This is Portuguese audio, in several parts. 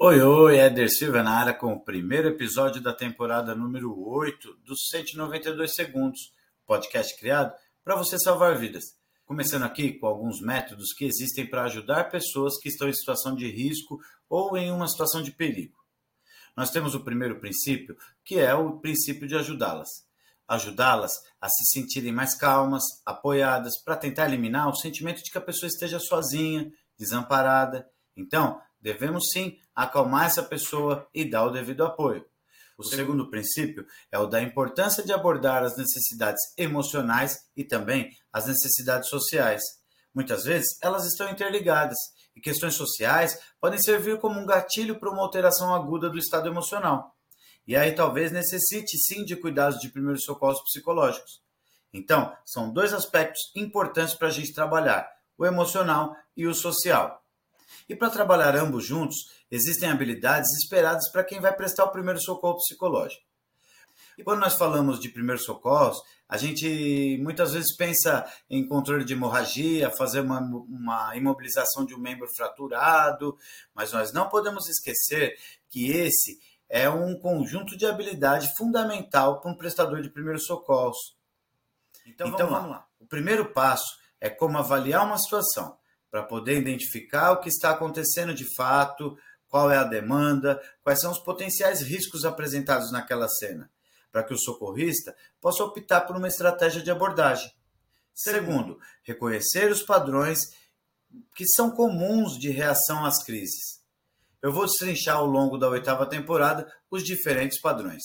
Oi, oi, Éder Silva na área com o primeiro episódio da temporada número 8 dos 192 Segundos, podcast criado para você salvar vidas. Começando aqui com alguns métodos que existem para ajudar pessoas que estão em situação de risco ou em uma situação de perigo. Nós temos o primeiro princípio, que é o princípio de ajudá-las. Ajudá-las a se sentirem mais calmas, apoiadas, para tentar eliminar o sentimento de que a pessoa esteja sozinha, desamparada. Então, devemos sim acalmar essa pessoa e dar o devido apoio. O segundo princípio é o da importância de abordar as necessidades emocionais e também as necessidades sociais. Muitas vezes elas estão interligadas e questões sociais podem servir como um gatilho para uma alteração aguda do estado emocional. E aí talvez necessite sim de cuidados de primeiros socorros psicológicos. Então, são dois aspectos importantes para a gente trabalhar: o emocional e o social. E para trabalhar ambos juntos, existem habilidades esperadas para quem vai prestar o primeiro socorro psicológico. E quando nós falamos de primeiros socorros, a gente muitas vezes pensa em controle de hemorragia, fazer uma, uma imobilização de um membro fraturado, mas nós não podemos esquecer que esse é um conjunto de habilidade fundamental para um prestador de primeiros socorros. Então, então vamos, lá. lá. O primeiro passo é como avaliar uma situação para poder identificar o que está acontecendo de fato, qual é a demanda, quais são os potenciais riscos apresentados naquela cena, para que o socorrista possa optar por uma estratégia de abordagem. Segundo, reconhecer os padrões que são comuns de reação às crises. Eu vou destrinchar ao longo da oitava temporada os diferentes padrões.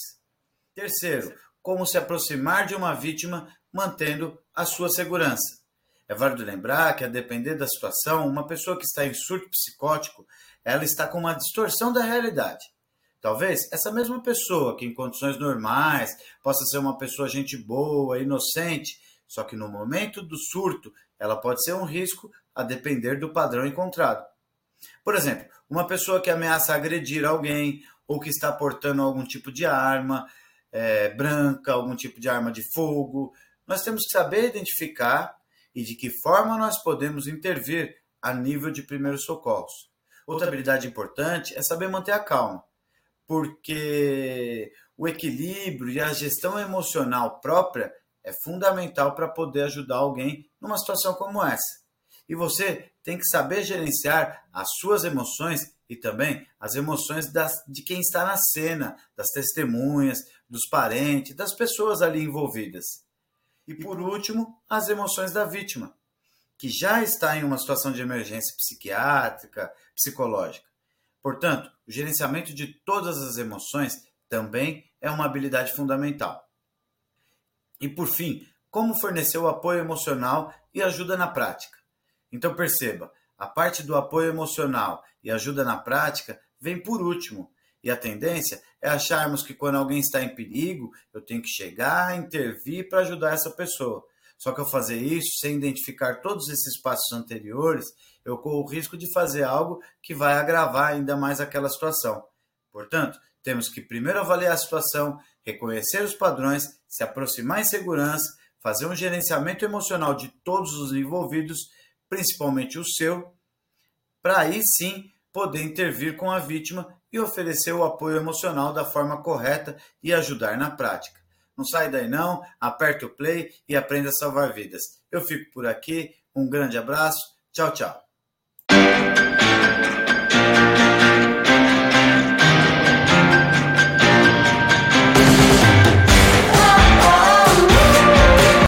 Terceiro, como se aproximar de uma vítima mantendo a sua segurança. É válido lembrar que, a depender da situação, uma pessoa que está em surto psicótico, ela está com uma distorção da realidade. Talvez essa mesma pessoa, que em condições normais possa ser uma pessoa gente boa, inocente, só que no momento do surto, ela pode ser um risco a depender do padrão encontrado. Por exemplo, uma pessoa que ameaça agredir alguém ou que está portando algum tipo de arma é, branca, algum tipo de arma de fogo, nós temos que saber identificar e de que forma nós podemos intervir a nível de primeiros socorros. Outra habilidade importante é saber manter a calma, porque o equilíbrio e a gestão emocional própria é fundamental para poder ajudar alguém numa situação como essa. E você tem que saber gerenciar as suas emoções e também as emoções das, de quem está na cena, das testemunhas, dos parentes, das pessoas ali envolvidas. E por último, as emoções da vítima, que já está em uma situação de emergência psiquiátrica, psicológica. Portanto, o gerenciamento de todas as emoções também é uma habilidade fundamental. E por fim, como fornecer o apoio emocional e ajuda na prática. Então perceba, a parte do apoio emocional e ajuda na prática vem por último, e a tendência é acharmos que quando alguém está em perigo, eu tenho que chegar, intervir para ajudar essa pessoa. Só que ao fazer isso, sem identificar todos esses passos anteriores, eu corro o risco de fazer algo que vai agravar ainda mais aquela situação. Portanto, temos que primeiro avaliar a situação, reconhecer os padrões, se aproximar em segurança, fazer um gerenciamento emocional de todos os envolvidos, principalmente o seu, para aí sim poder intervir com a vítima e oferecer o apoio emocional da forma correta e ajudar na prática. Não sai daí não, aperte o play e aprenda a salvar vidas. Eu fico por aqui, um grande abraço, tchau, tchau.